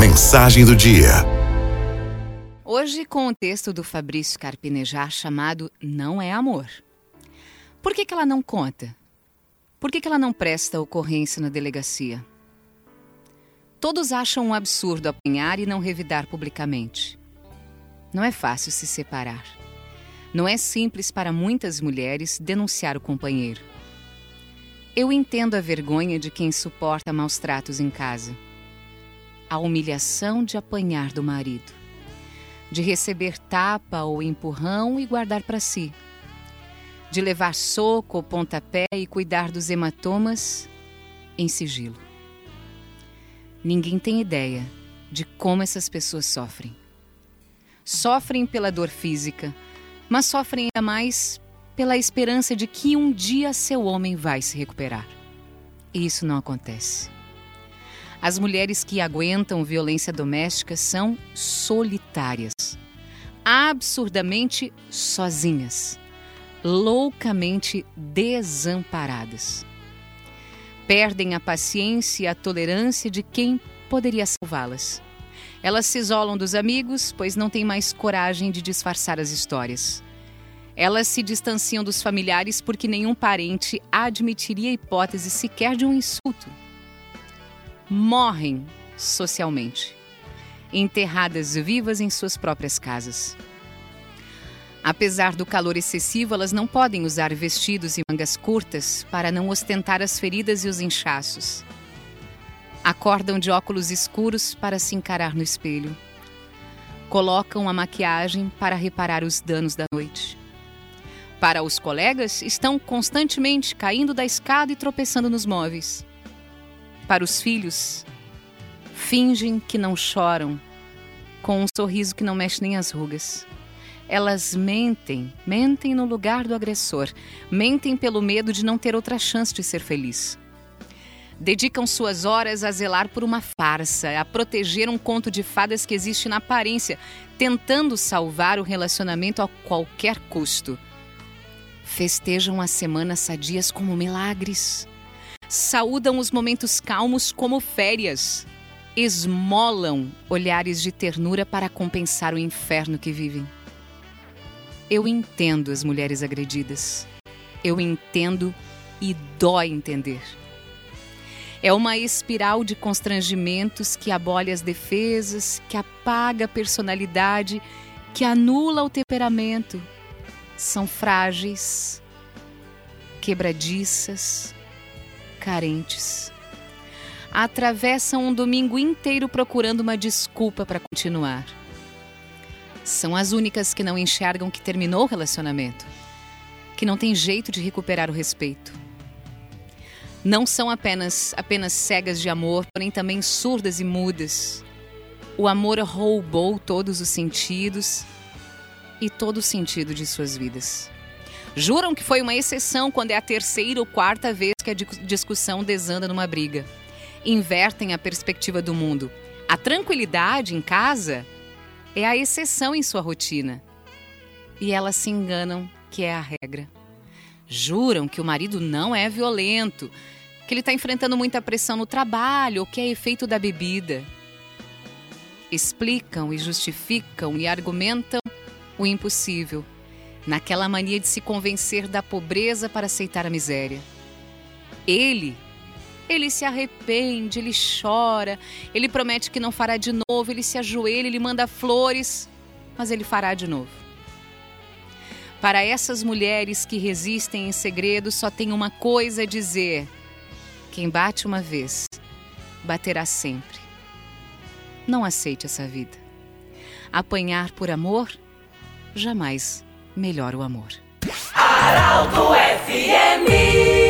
mensagem do dia. Hoje com o texto do Fabrício Carpinejar chamado Não é Amor. Por que, que ela não conta? Por que, que ela não presta ocorrência na delegacia? Todos acham um absurdo apanhar e não revidar publicamente. Não é fácil se separar. Não é simples para muitas mulheres denunciar o companheiro. Eu entendo a vergonha de quem suporta maus tratos em casa. A humilhação de apanhar do marido. De receber tapa ou empurrão e guardar para si. De levar soco ou pontapé e cuidar dos hematomas em sigilo. Ninguém tem ideia de como essas pessoas sofrem. Sofrem pela dor física, mas sofrem ainda mais pela esperança de que um dia seu homem vai se recuperar. E isso não acontece. As mulheres que aguentam violência doméstica são solitárias, absurdamente sozinhas, loucamente desamparadas perdem a paciência e a tolerância de quem poderia salvá-las. Elas se isolam dos amigos, pois não têm mais coragem de disfarçar as histórias. Elas se distanciam dos familiares porque nenhum parente admitiria a hipótese sequer de um insulto. Morrem socialmente, enterradas vivas em suas próprias casas. Apesar do calor excessivo, elas não podem usar vestidos e mangas curtas para não ostentar as feridas e os inchaços. Acordam de óculos escuros para se encarar no espelho. Colocam a maquiagem para reparar os danos da noite. Para os colegas, estão constantemente caindo da escada e tropeçando nos móveis. Para os filhos, fingem que não choram, com um sorriso que não mexe nem as rugas. Elas mentem, mentem no lugar do agressor, mentem pelo medo de não ter outra chance de ser feliz. Dedicam suas horas a zelar por uma farsa, a proteger um conto de fadas que existe na aparência, tentando salvar o relacionamento a qualquer custo. Festejam as semanas sadias como milagres. Saúdam os momentos calmos como férias. Esmolam olhares de ternura para compensar o inferno que vivem. Eu entendo as mulheres agredidas. Eu entendo e dói entender. É uma espiral de constrangimentos que abole as defesas, que apaga a personalidade, que anula o temperamento. São frágeis, quebradiças, carentes. Atravessam um domingo inteiro procurando uma desculpa para continuar são as únicas que não enxergam que terminou o relacionamento, que não tem jeito de recuperar o respeito. Não são apenas apenas cegas de amor, porém também surdas e mudas. O amor roubou todos os sentidos e todo o sentido de suas vidas. Juram que foi uma exceção quando é a terceira ou quarta vez que a discussão desanda numa briga. Invertem a perspectiva do mundo. A tranquilidade em casa é a exceção em sua rotina. E elas se enganam que é a regra. Juram que o marido não é violento, que ele está enfrentando muita pressão no trabalho ou que é efeito da bebida. Explicam e justificam e argumentam o impossível, naquela mania de se convencer da pobreza para aceitar a miséria. Ele ele se arrepende, ele chora, ele promete que não fará de novo, ele se ajoelha, ele manda flores, mas ele fará de novo. Para essas mulheres que resistem em segredo, só tem uma coisa a dizer: quem bate uma vez, baterá sempre. Não aceite essa vida. Apanhar por amor jamais melhora o amor. Araldo FMI